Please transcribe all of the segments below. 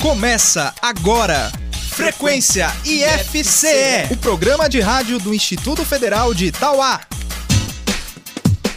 Começa agora. Frequência IFCE, o programa de rádio do Instituto Federal de Itauá.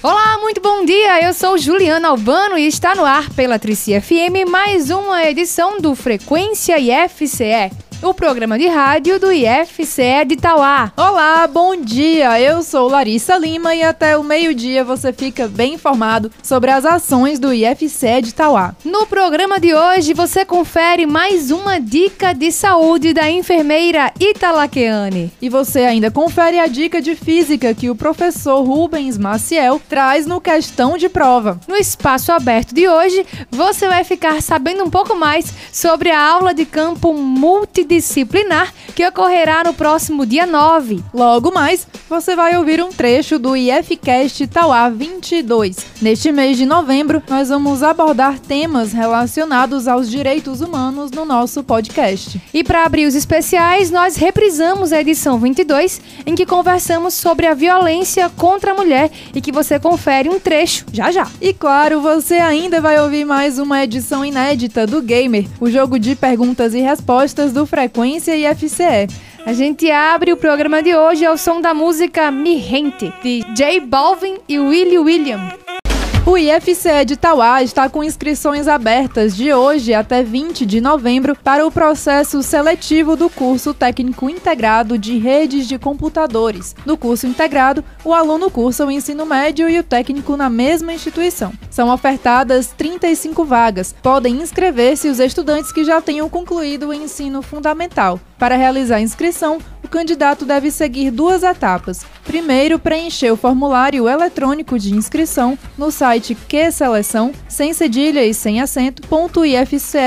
Olá, muito bom dia. Eu sou Juliana Albano e está no ar pela Trici FM mais uma edição do Frequência IFCE o programa de rádio do IFCE de Tauá. Olá, bom dia. Eu sou Larissa Lima e até o meio-dia você fica bem informado sobre as ações do IFCE de Tauá. No programa de hoje você confere mais uma dica de saúde da enfermeira Italaqueane. E você ainda confere a dica de física que o professor Rubens Maciel traz no questão de prova. No espaço aberto de hoje, você vai ficar sabendo um pouco mais sobre a aula de campo multidisciplinar disciplinar que ocorrerá no próximo dia 9. Logo mais, você vai ouvir um trecho do IFCast Tauá 22. Neste mês de novembro, nós vamos abordar temas relacionados aos direitos humanos no nosso podcast. E para abrir os especiais, nós reprisamos a edição 22, em que conversamos sobre a violência contra a mulher e que você confere um trecho já já. E claro, você ainda vai ouvir mais uma edição inédita do Gamer, o jogo de perguntas e respostas do Frequência e FCE. A gente abre o programa de hoje ao som da música Mi Gente, de J Balvin e Willie William. O IFCE de Tauá está com inscrições abertas de hoje até 20 de novembro para o processo seletivo do curso técnico integrado de redes de computadores. No curso integrado, o aluno cursa o ensino médio e o técnico na mesma instituição. São ofertadas 35 vagas. Podem inscrever-se os estudantes que já tenham concluído o ensino fundamental. Para realizar a inscrição, o candidato deve seguir duas etapas. Primeiro, preencher o formulário eletrônico de inscrição no site QSeleção, sem cedilha e sem acento, .ifce.edu.br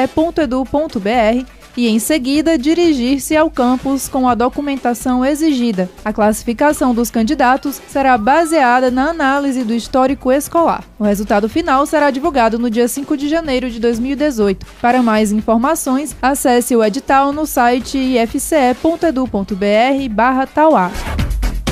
e, em seguida, dirigir-se ao campus com a documentação exigida. A classificação dos candidatos será baseada na análise do histórico escolar. O resultado final será divulgado no dia 5 de janeiro de 2018. Para mais informações, acesse o edital no site ifce.edu.br/tauá.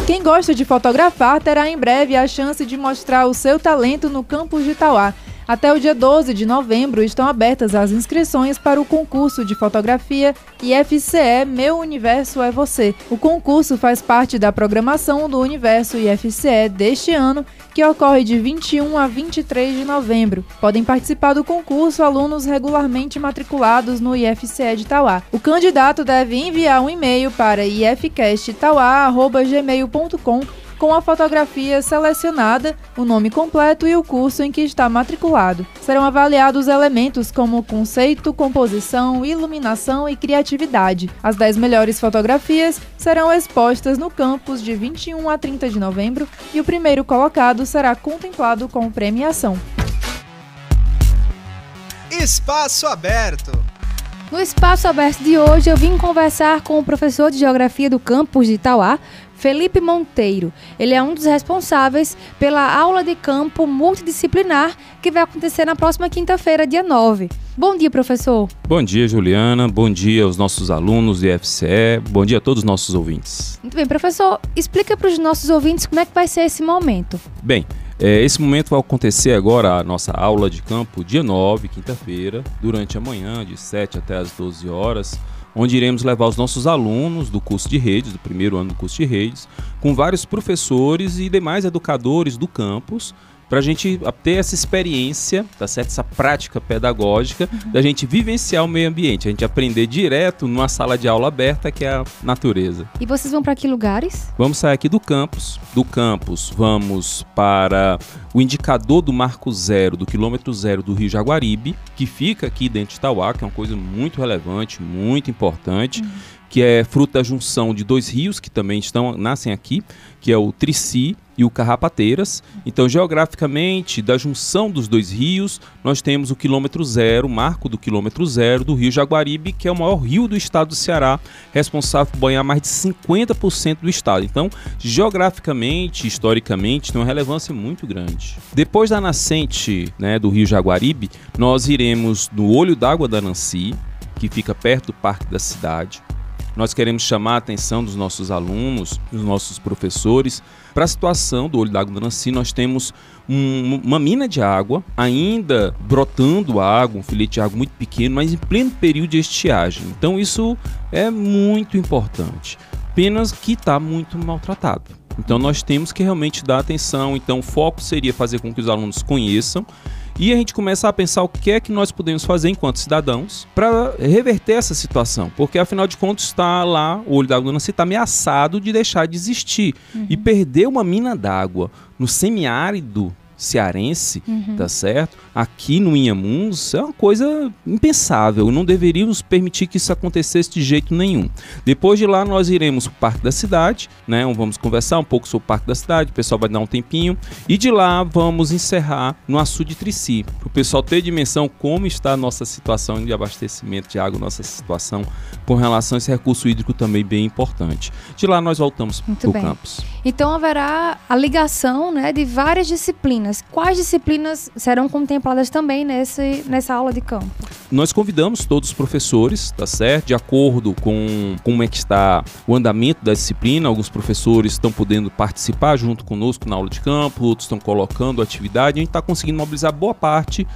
Quem gosta de fotografar terá em breve a chance de mostrar o seu talento no campus de Tauá. Até o dia 12 de novembro estão abertas as inscrições para o concurso de fotografia IFCE Meu Universo é Você. O concurso faz parte da programação do Universo IFCE deste ano, que ocorre de 21 a 23 de novembro. Podem participar do concurso alunos regularmente matriculados no IFCE de Tauá. O candidato deve enviar um e-mail para ifcasttauá.gmail.com com a fotografia selecionada, o nome completo e o curso em que está matriculado. Serão avaliados elementos como conceito, composição, iluminação e criatividade. As 10 melhores fotografias serão expostas no campus de 21 a 30 de novembro e o primeiro colocado será contemplado com premiação. Espaço aberto. No espaço aberto de hoje, eu vim conversar com o professor de Geografia do campus de Itauá, Felipe Monteiro. Ele é um dos responsáveis pela aula de campo multidisciplinar que vai acontecer na próxima quinta-feira, dia 9. Bom dia, professor. Bom dia, Juliana. Bom dia aos nossos alunos de FCE. Bom dia a todos os nossos ouvintes. Muito bem, professor. Explica para os nossos ouvintes como é que vai ser esse momento. Bem, é, esse momento vai acontecer agora a nossa aula de campo, dia 9, quinta-feira, durante a manhã, de 7 até as 12 horas onde iremos levar os nossos alunos do curso de redes, do primeiro ano do curso de redes, com vários professores e demais educadores do campus, para a gente ter essa experiência, tá certo? Essa prática pedagógica uhum. da gente vivenciar o meio ambiente, a gente aprender direto numa sala de aula aberta que é a natureza. E vocês vão para que lugares? Vamos sair aqui do campus. Do campus, vamos para o indicador do marco zero, do quilômetro zero do Rio Jaguaribe, que fica aqui dentro de Itauá, que é uma coisa muito relevante, muito importante. Uhum que é fruto da junção de dois rios que também estão nascem aqui, que é o Trici e o Carrapateiras. Então, geograficamente, da junção dos dois rios, nós temos o quilômetro zero, o marco do quilômetro zero do rio Jaguaribe, que é o maior rio do estado do Ceará, responsável por banhar mais de 50% do estado. Então, geograficamente, historicamente, tem uma relevância muito grande. Depois da nascente né, do rio Jaguaribe, nós iremos no olho d'água da Nancy, que fica perto do Parque da Cidade nós queremos chamar a atenção dos nossos alunos, dos nossos professores, para a situação do olho d'água do Nancy. Nós temos um, uma mina de água, ainda brotando água, um filete de água muito pequeno, mas em pleno período de estiagem. Então isso é muito importante. Apenas que está muito maltratado. Então nós temos que realmente dar atenção. Então o foco seria fazer com que os alunos conheçam e a gente começa a pensar o que é que nós podemos fazer enquanto cidadãos para reverter essa situação. Porque afinal de contas está lá, o olho do Nancy está ameaçado de deixar de existir. Uhum. E perder uma mina d'água no semiárido cearense, uhum. tá certo? Aqui no Inhamuns é uma coisa impensável. Não deveríamos permitir que isso acontecesse de jeito nenhum. Depois de lá nós iremos para o Parque da Cidade, né? Vamos conversar um pouco sobre o Parque da Cidade, o pessoal vai dar um tempinho. E de lá vamos encerrar no Açu de Trici, para o pessoal ter dimensão como está a nossa situação de abastecimento de água, nossa situação com relação a esse recurso hídrico também bem importante. De lá nós voltamos para o campus. Então haverá a ligação né, de várias disciplinas. Quais disciplinas serão contempladas também nesse, nessa aula de campo? Nós convidamos todos os professores, tá certo? De acordo com como é que está o andamento da disciplina, alguns professores estão podendo participar junto conosco na aula de campo, outros estão colocando atividade, a gente está conseguindo mobilizar boa parte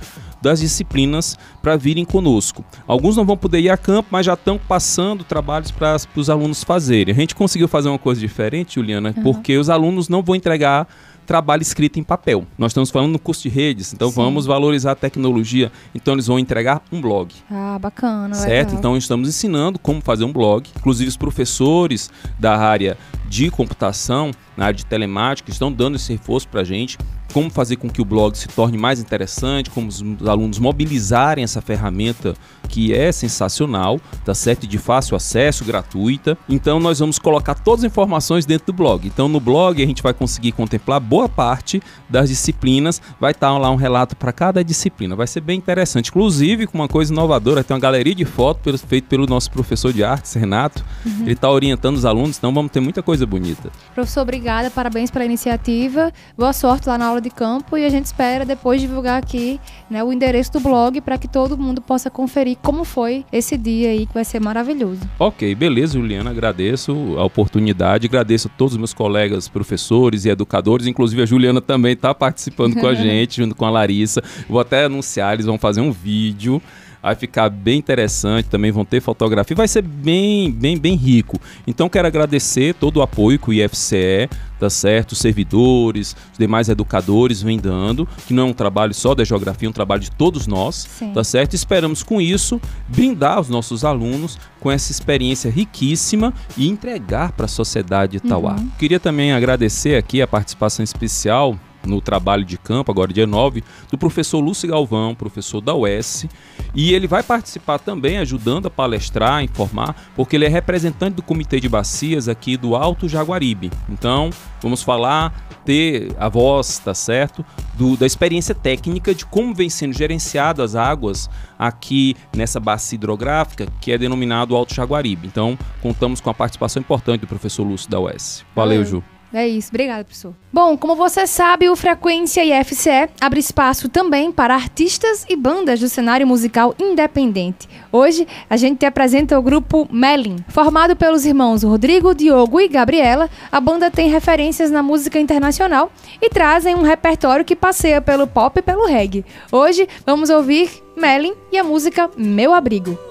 das disciplinas para virem conosco. Alguns não vão poder ir a campo, mas já estão passando trabalhos para os alunos fazerem. A gente conseguiu fazer uma coisa diferente, Juliana, uhum. porque os alunos não vão entregar trabalho escrito em papel. Nós estamos falando no curso de redes, então Sim. vamos valorizar a tecnologia. Então eles vão entregar um blog. Ah, bacana. Certo? Legal. Então estamos ensinando como fazer um blog. Inclusive os professores da área de computação, na área de telemática, estão dando esse reforço para a gente como fazer com que o blog se torne mais interessante, como os alunos mobilizarem essa ferramenta que é sensacional, tá certo? De fácil acesso, gratuita. Então nós vamos colocar todas as informações dentro do blog. Então no blog a gente vai conseguir contemplar boa parte das disciplinas, vai estar lá um relato para cada disciplina. Vai ser bem interessante. Inclusive com uma coisa inovadora, tem uma galeria de fotos feita pelo nosso professor de artes, Renato. Uhum. Ele está orientando os alunos, então vamos ter muita coisa bonita. Professor, obrigada, parabéns pela iniciativa. Boa sorte lá na aula de campo e a gente espera depois divulgar aqui né, o endereço do blog para que todo mundo possa conferir como foi esse dia aí, que vai ser maravilhoso. Ok, beleza, Juliana. Agradeço a oportunidade, agradeço a todos os meus colegas, professores e educadores, inclusive a Juliana também está participando com a gente, junto com a Larissa. Vou até anunciar, eles vão fazer um vídeo vai ficar bem interessante, também vão ter fotografia, vai ser bem, bem, bem rico. Então quero agradecer todo o apoio que o IFCE, tá certo, os servidores, os demais educadores vêm dando, que não é um trabalho só da geografia, é um trabalho de todos nós, Sim. tá certo? Esperamos com isso brindar os nossos alunos com essa experiência riquíssima e entregar para a sociedade de Itauá. Uhum. Queria também agradecer aqui a participação especial no trabalho de campo, agora dia 9, do professor Lúcio Galvão, professor da UES, e ele vai participar também ajudando a palestrar, a informar, porque ele é representante do Comitê de Bacias aqui do Alto Jaguaribe. Então, vamos falar, ter a voz, tá certo, do, da experiência técnica de como vem sendo gerenciadas as águas aqui nessa bacia hidrográfica, que é denominado Alto Jaguaribe. Então, contamos com a participação importante do professor Lúcio da UES. Valeu, Ju. É isso, obrigada, professor. Bom, como você sabe, o Frequência IFCE abre espaço também para artistas e bandas do cenário musical independente. Hoje, a gente te apresenta o grupo Melin. Formado pelos irmãos Rodrigo, Diogo e Gabriela, a banda tem referências na música internacional e trazem um repertório que passeia pelo pop e pelo reggae. Hoje, vamos ouvir Melin e a música Meu Abrigo.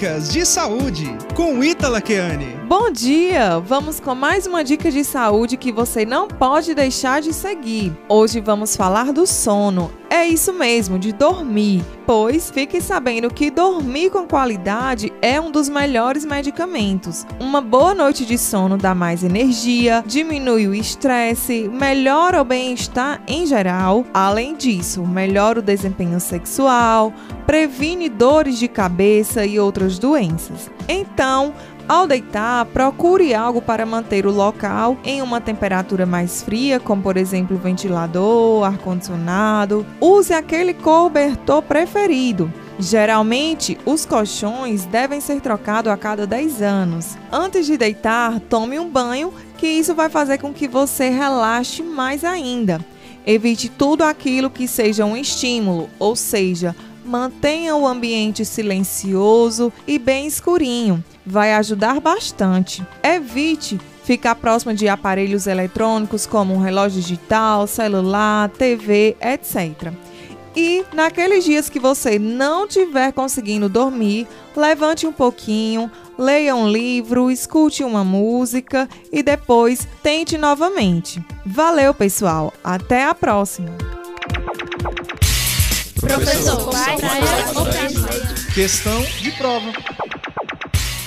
Dicas de saúde com Ítala Keane. Bom dia! Vamos com mais uma dica de saúde que você não pode deixar de seguir. Hoje vamos falar do sono. É isso mesmo, de dormir. Pois fique sabendo que dormir com qualidade é um dos melhores medicamentos. Uma boa noite de sono dá mais energia, diminui o estresse, melhora o bem-estar em geral. Além disso, melhora o desempenho sexual, previne dores de cabeça e outras doenças. Então, ao deitar, procure algo para manter o local em uma temperatura mais fria, como por exemplo ventilador, ar-condicionado. Use aquele cobertor preferido. Geralmente, os colchões devem ser trocados a cada 10 anos. Antes de deitar, tome um banho, que isso vai fazer com que você relaxe mais ainda. Evite tudo aquilo que seja um estímulo, ou seja, mantenha o ambiente silencioso e bem escurinho. Vai ajudar bastante. Evite ficar próximo de aparelhos eletrônicos como um relógio digital, celular, TV, etc. E naqueles dias que você não estiver conseguindo dormir, levante um pouquinho, leia um livro, escute uma música e depois tente novamente. Valeu, pessoal! Até a próxima! Professor, questão de prova.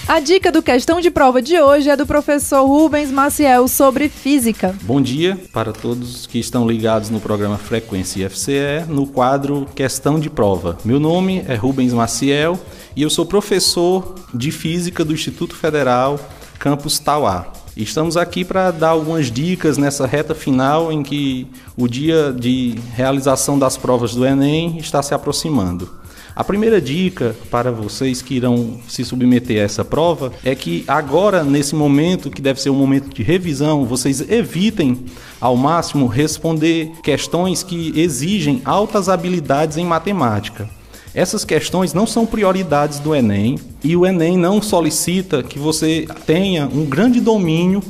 A dica do questão de prova de hoje é do professor Rubens Maciel sobre física. Bom dia para todos que estão ligados no programa Frequência IFCE, no quadro Questão de Prova. Meu nome é Rubens Maciel e eu sou professor de física do Instituto Federal Campus Tauá. Estamos aqui para dar algumas dicas nessa reta final em que o dia de realização das provas do Enem está se aproximando. A primeira dica para vocês que irão se submeter a essa prova é que agora, nesse momento, que deve ser um momento de revisão, vocês evitem ao máximo responder questões que exigem altas habilidades em matemática. Essas questões não são prioridades do Enem e o Enem não solicita que você tenha um grande domínio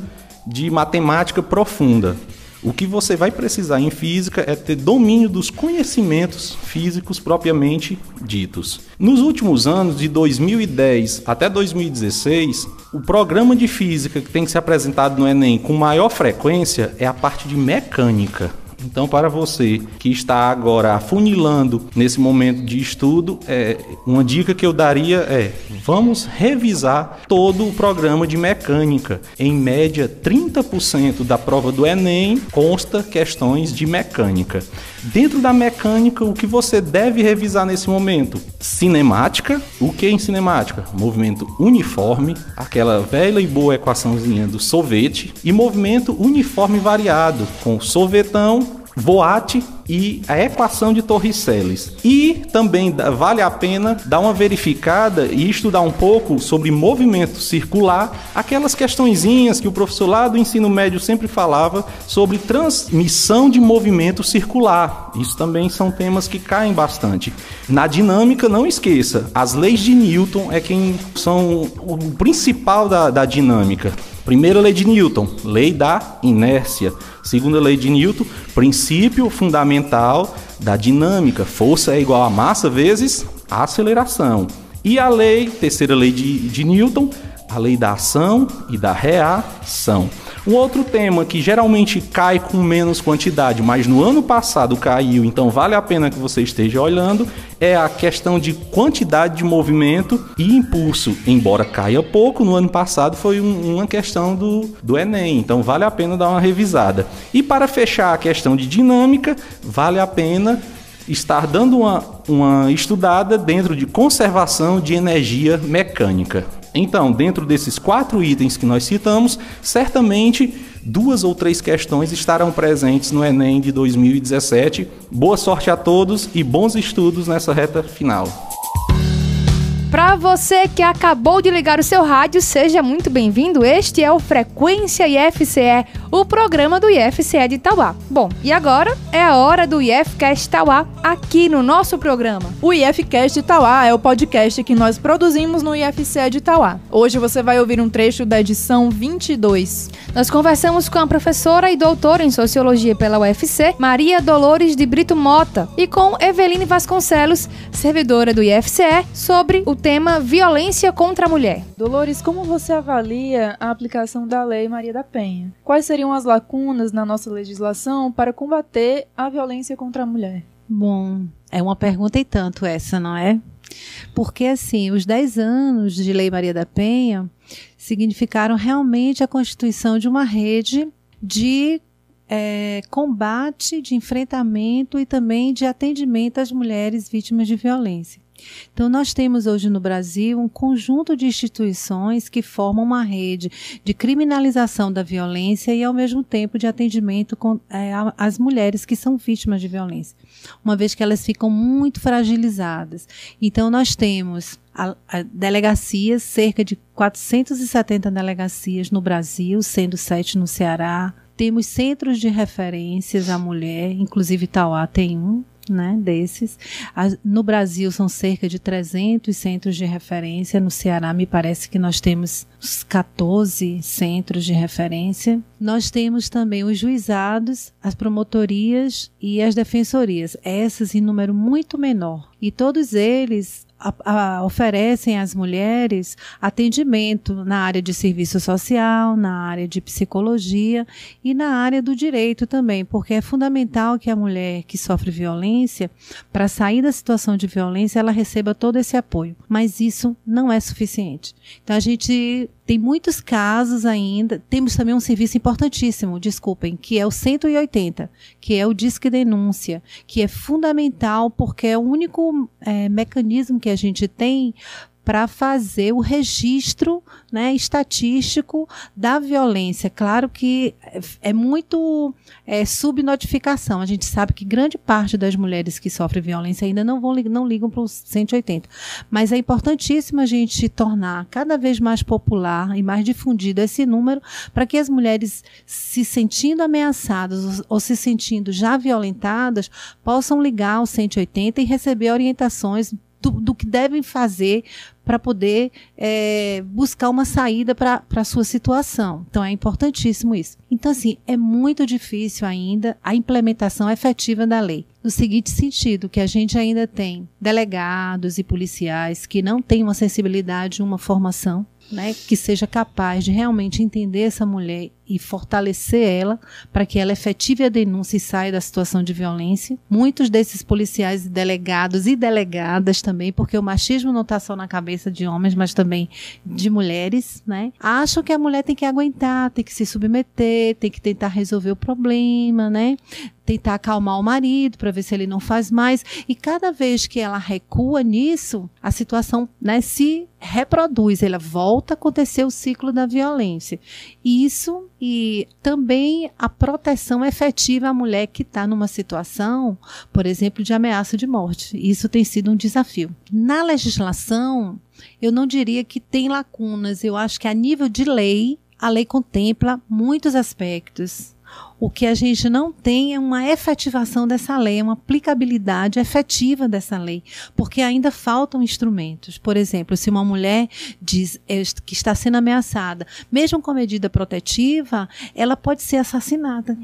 de matemática profunda. O que você vai precisar em física é ter domínio dos conhecimentos físicos propriamente ditos. Nos últimos anos, de 2010 até 2016, o programa de física que tem que ser apresentado no Enem com maior frequência é a parte de mecânica. Então, para você que está agora afunilando nesse momento de estudo, é, uma dica que eu daria é: vamos revisar todo o programa de mecânica. Em média, 30% da prova do Enem consta questões de mecânica. Dentro da mecânica, o que você deve revisar nesse momento? Cinemática. O que em cinemática? Movimento uniforme, aquela velha e boa equaçãozinha do sorvete, e movimento uniforme variado, com sorvetão Voate e a equação de Torricelli. E também vale a pena dar uma verificada e estudar um pouco sobre movimento circular, aquelas questõezinhas que o professor lá do ensino médio sempre falava sobre transmissão de movimento circular. Isso também são temas que caem bastante. Na dinâmica, não esqueça, as leis de Newton é quem são o principal da, da dinâmica. Primeira lei de Newton, lei da inércia. Segunda lei de Newton, princípio fundamental da dinâmica. Força é igual a massa vezes a aceleração. E a lei, terceira lei de, de Newton, a lei da ação e da reação. Um outro tema que geralmente cai com menos quantidade, mas no ano passado caiu, então vale a pena que você esteja olhando, é a questão de quantidade de movimento e impulso. Embora caia pouco, no ano passado foi um, uma questão do, do Enem, então vale a pena dar uma revisada. E para fechar a questão de dinâmica, vale a pena estar dando uma, uma estudada dentro de conservação de energia mecânica. Então, dentro desses quatro itens que nós citamos, certamente duas ou três questões estarão presentes no Enem de 2017. Boa sorte a todos e bons estudos nessa reta final. Para você que acabou de ligar o seu rádio, seja muito bem-vindo. Este é o Frequência IFCE, o programa do IFCE de Itauá. Bom, e agora é a hora do IFCast Itauá aqui no nosso programa. O IFCast Itauá é o podcast que nós produzimos no IFCE de Itauá. Hoje você vai ouvir um trecho da edição 22. Nós conversamos com a professora e doutora em Sociologia pela UFC, Maria Dolores de Brito Mota, e com Eveline Vasconcelos, servidora do IFCE, sobre o tema violência contra a mulher. Dolores, como você avalia a aplicação da Lei Maria da Penha? Quais seriam as lacunas na nossa legislação para combater a violência contra a mulher? Bom, é uma pergunta e tanto essa, não é? Porque, assim, os 10 anos de Lei Maria da Penha significaram realmente a constituição de uma rede de é, combate, de enfrentamento e também de atendimento às mulheres vítimas de violência. Então, nós temos hoje no Brasil um conjunto de instituições que formam uma rede de criminalização da violência e, ao mesmo tempo, de atendimento com, é, às mulheres que são vítimas de violência, uma vez que elas ficam muito fragilizadas. Então, nós temos a, a delegacias, cerca de 470 delegacias no Brasil, sendo sete no Ceará. Temos centros de referências à mulher, inclusive Tauá tem um né, desses. No Brasil são cerca de 300 centros de referência. No Ceará, me parece que nós temos uns 14 centros de referência. Nós temos também os juizados, as promotorias e as defensorias, essas em número muito menor. E todos eles a- a- oferecem às mulheres atendimento na área de serviço social, na área de psicologia e na área do direito também, porque é fundamental que a mulher que sofre violência, para sair da situação de violência, ela receba todo esse apoio. Mas isso não é suficiente. Então a gente tem muitos casos ainda. Temos também um serviço importantíssimo, desculpem, que é o 180, que é o Disque Denúncia, que é fundamental porque é o único eh, mecanismo que a gente tem para fazer o registro né, estatístico da violência. Claro que é- muito é, subnotificação. A gente sabe que grande parte das mulheres que sofrem violência ainda não, vão, não ligam para os 180. Mas é importantíssimo a gente tornar cada vez mais popular e mais difundido esse número para que as mulheres se sentindo ameaçadas ou, ou se sentindo já violentadas possam ligar ao 180 e receber orientações do, do que devem fazer para poder é, buscar uma saída para a sua situação. Então é importantíssimo isso. Então, assim, é muito difícil ainda a implementação efetiva da lei. No seguinte sentido, que a gente ainda tem delegados e policiais que não têm uma sensibilidade, uma formação, né, que seja capaz de realmente entender essa mulher e fortalecer ela para que ela efetive a denúncia e saia da situação de violência. Muitos desses policiais, delegados e delegadas também, porque o machismo não está só na cabeça de homens, mas também de mulheres, né? Acham que a mulher tem que aguentar, tem que se submeter, tem que tentar resolver o problema, né? Tentar acalmar o marido para ver se ele não faz mais. E cada vez que ela recua nisso, a situação né, se reproduz, ela volta a acontecer o ciclo da violência. Isso e também a proteção efetiva à mulher que está numa situação, por exemplo, de ameaça de morte. Isso tem sido um desafio. Na legislação, eu não diria que tem lacunas. Eu acho que a nível de lei, a lei contempla muitos aspectos. O que a gente não tem é uma efetivação dessa lei, uma aplicabilidade efetiva dessa lei, porque ainda faltam instrumentos. Por exemplo, se uma mulher diz eh, que está sendo ameaçada, mesmo com medida protetiva, ela pode ser assassinada.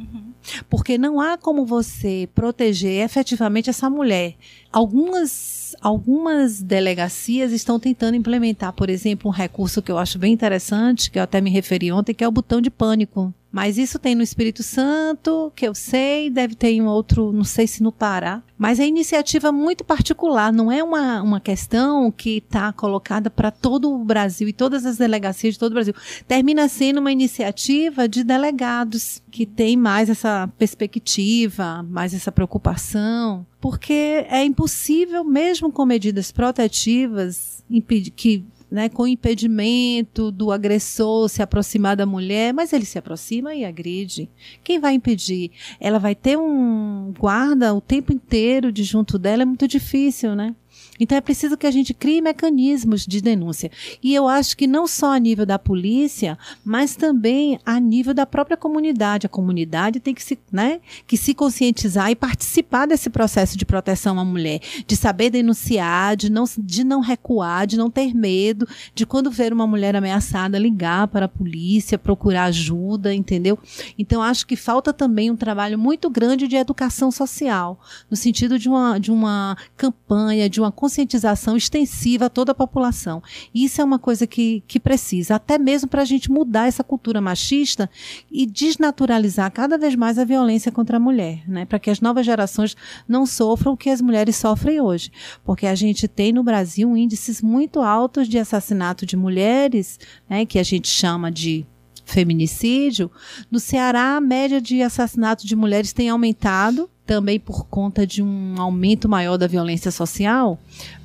Porque não há como você proteger efetivamente essa mulher. Algumas, algumas delegacias estão tentando implementar, por exemplo, um recurso que eu acho bem interessante, que eu até me referi ontem, que é o botão de pânico. Mas isso tem no Espírito Santo, que eu sei, deve ter em outro, não sei se no Pará. Mas é iniciativa muito particular, não é uma, uma questão que está colocada para todo o Brasil e todas as delegacias de todo o Brasil. Termina sendo uma iniciativa de delegados que tem mais essa perspectiva, mais essa preocupação, porque é impossível, mesmo com medidas protetivas, impedir que né, com impedimento do agressor se aproximar da mulher, mas ele se aproxima e agride. Quem vai impedir? Ela vai ter um guarda o tempo inteiro de junto dela, é muito difícil, né? Então é preciso que a gente crie mecanismos de denúncia. E eu acho que não só a nível da polícia, mas também a nível da própria comunidade. A comunidade tem que se, né, que se conscientizar e participar desse processo de proteção à mulher, de saber denunciar, de não, de não recuar, de não ter medo, de quando ver uma mulher ameaçada ligar para a polícia, procurar ajuda, entendeu? Então acho que falta também um trabalho muito grande de educação social, no sentido de uma, de uma campanha, de uma conscientização extensiva a toda a população. Isso é uma coisa que, que precisa, até mesmo para a gente mudar essa cultura machista e desnaturalizar cada vez mais a violência contra a mulher, né? Para que as novas gerações não sofram o que as mulheres sofrem hoje. Porque a gente tem no Brasil índices muito altos de assassinato de mulheres, né? Que a gente chama de feminicídio. No Ceará, a média de assassinato de mulheres tem aumentado, também por conta de um aumento maior da violência social,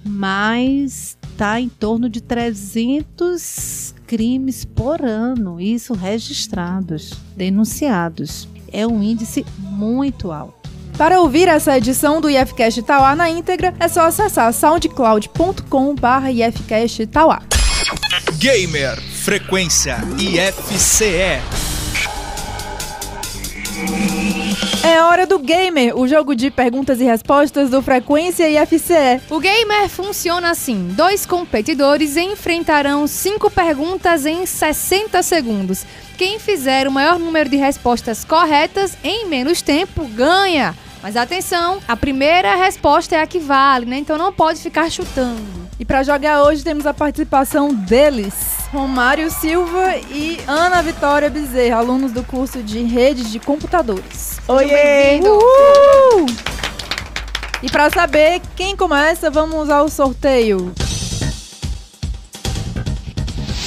mas está em torno de 300 crimes por ano, isso registrados, denunciados. É um índice muito alto. Para ouvir essa edição do IFCast Tauá na íntegra, é só acessar soundcloud.com.br IFCast Tauá. Gamer Frequência IFCE. É hora do Gamer, o jogo de perguntas e respostas do Frequência e FCE. O Gamer funciona assim: dois competidores enfrentarão cinco perguntas em 60 segundos. Quem fizer o maior número de respostas corretas em menos tempo ganha. Mas atenção, a primeira resposta é a que vale, né? Então não pode ficar chutando. E para jogar hoje temos a participação deles, Romário Silva e Ana Vitória Bezerra, alunos do curso de redes de computadores. Oiê! Uhul! E para saber quem começa, vamos ao sorteio.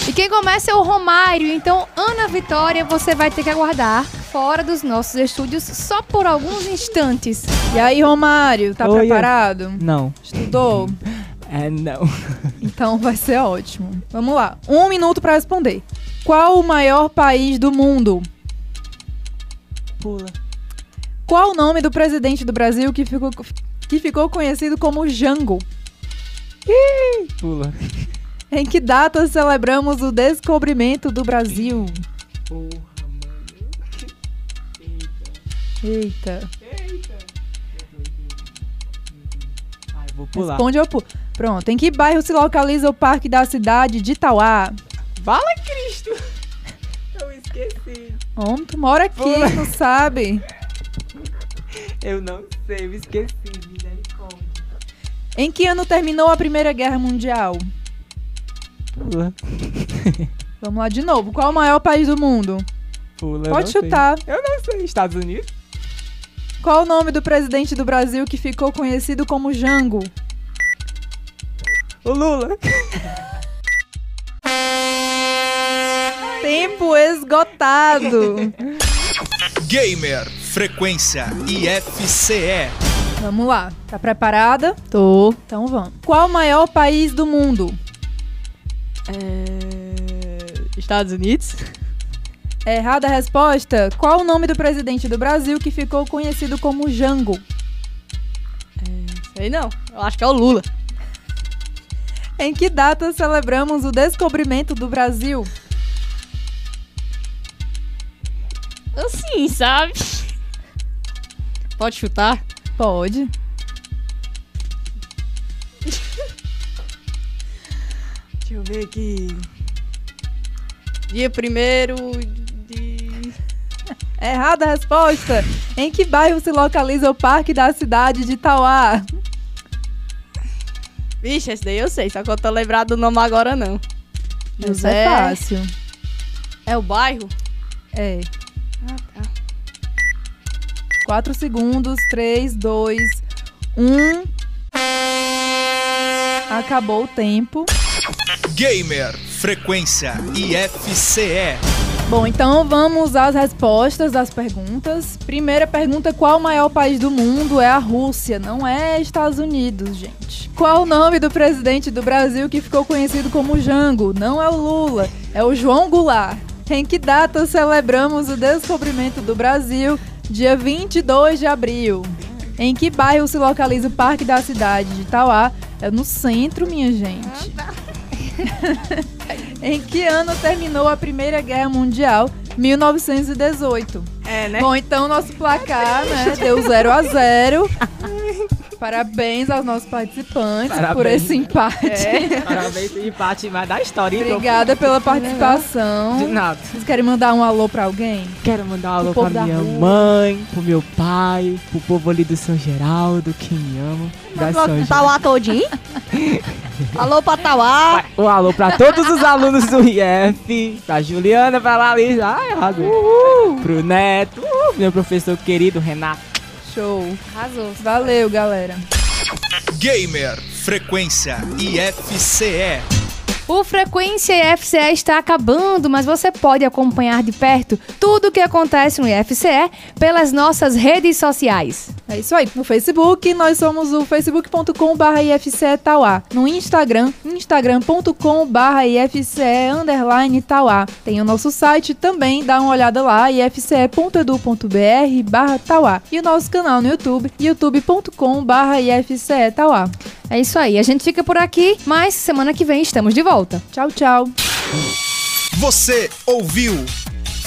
E quem começa é o Romário. Então, Ana Vitória, você vai ter que aguardar fora dos nossos estúdios só por alguns instantes. E aí, Romário, tá Oi. preparado? Não. Estudou? É, não. Então vai ser ótimo. Vamos lá. Um minuto para responder. Qual o maior país do mundo? Pula. Qual o nome do presidente do Brasil que ficou, que ficou conhecido como Jango? Pula. Em que data celebramos o descobrimento do Brasil? Porra, mano. Eita. Ai, vou pular. Responde ou pulo. Pronto. Em que bairro se localiza o parque da cidade de Itauá? Fala, Cristo! Eu esqueci. Homem, tu mora aqui, Pula. não sabe? Eu não sei, eu esqueci. Misericórdia. Em que ano terminou a Primeira Guerra Mundial? Pula. Vamos lá de novo. Qual o maior país do mundo? Pula. Pode não sei. chutar. Eu não sei. Estados Unidos? Qual o nome do presidente do Brasil que ficou conhecido como Jango? O Lula. Tempo esgotado. Gamer Frequência IFCE. vamos lá. Tá preparada? Tô. Então vamos. Qual o maior país do mundo? Estados Unidos? Errada a resposta. Qual o nome do presidente do Brasil que ficou conhecido como Jango? Sei não. Eu acho que é o Lula. Em que data celebramos o descobrimento do Brasil? Assim, sabe? Pode chutar? Pode. Deixa eu ver aqui. Dia primeiro. Errada a resposta. Em que bairro se localiza o parque da cidade de Itauá? Vixe, esse daí eu sei, só que eu tô lembrado do nome agora não. Isso é fácil. É o bairro? É. Ah, tá. Quatro segundos. Três, dois, um. Acabou o tempo. Gamer Frequência IFCE. Bom, então vamos às respostas das perguntas. Primeira pergunta: qual o maior país do mundo? É a Rússia, não é Estados Unidos, gente. Qual o nome do presidente do Brasil que ficou conhecido como Jango? Não é o Lula, é o João Goulart. Em que data celebramos o descobrimento do Brasil? Dia 22 de abril. Em que bairro se localiza o Parque da Cidade de Itauá? É no centro, minha gente. em que ano terminou a Primeira Guerra Mundial? 1918. É, né? Bom, então nosso placar, né, deu 0 a 0. Parabéns aos nossos participantes por Parabéns. esse empate. Parabéns pelo empate, mas da história, hein? Obrigada pela De participação. nada. Vocês querem mandar um alô pra alguém? Quero mandar um alô pra minha rua. mãe, pro meu pai, pro povo ali do São Geraldo, que me ama. Da São Geraldo. Tauá todinho? Alô pra Tauá. Um alô pra todos os alunos do IF, pra Juliana, pra Larissa, ai, arrasou. Pro Neto, uhul, meu professor querido Renato. Show. Arrasou. Valeu, galera. Gamer Frequência IFCE. O Frequência IFCE está acabando, mas você pode acompanhar de perto tudo o que acontece no IFCE pelas nossas redes sociais. É isso aí. No Facebook, nós somos o facebook.com.br IFCE No Instagram, instagram.com.br IFCE underline Tauá. Tem o nosso site também, dá uma olhada lá, ifce.edu.br barra Tauá. E o nosso canal no YouTube, youtube.com.br IFCE Tauá. É isso aí, a gente fica por aqui, mas semana que vem estamos de volta. Tchau, tchau. Você ouviu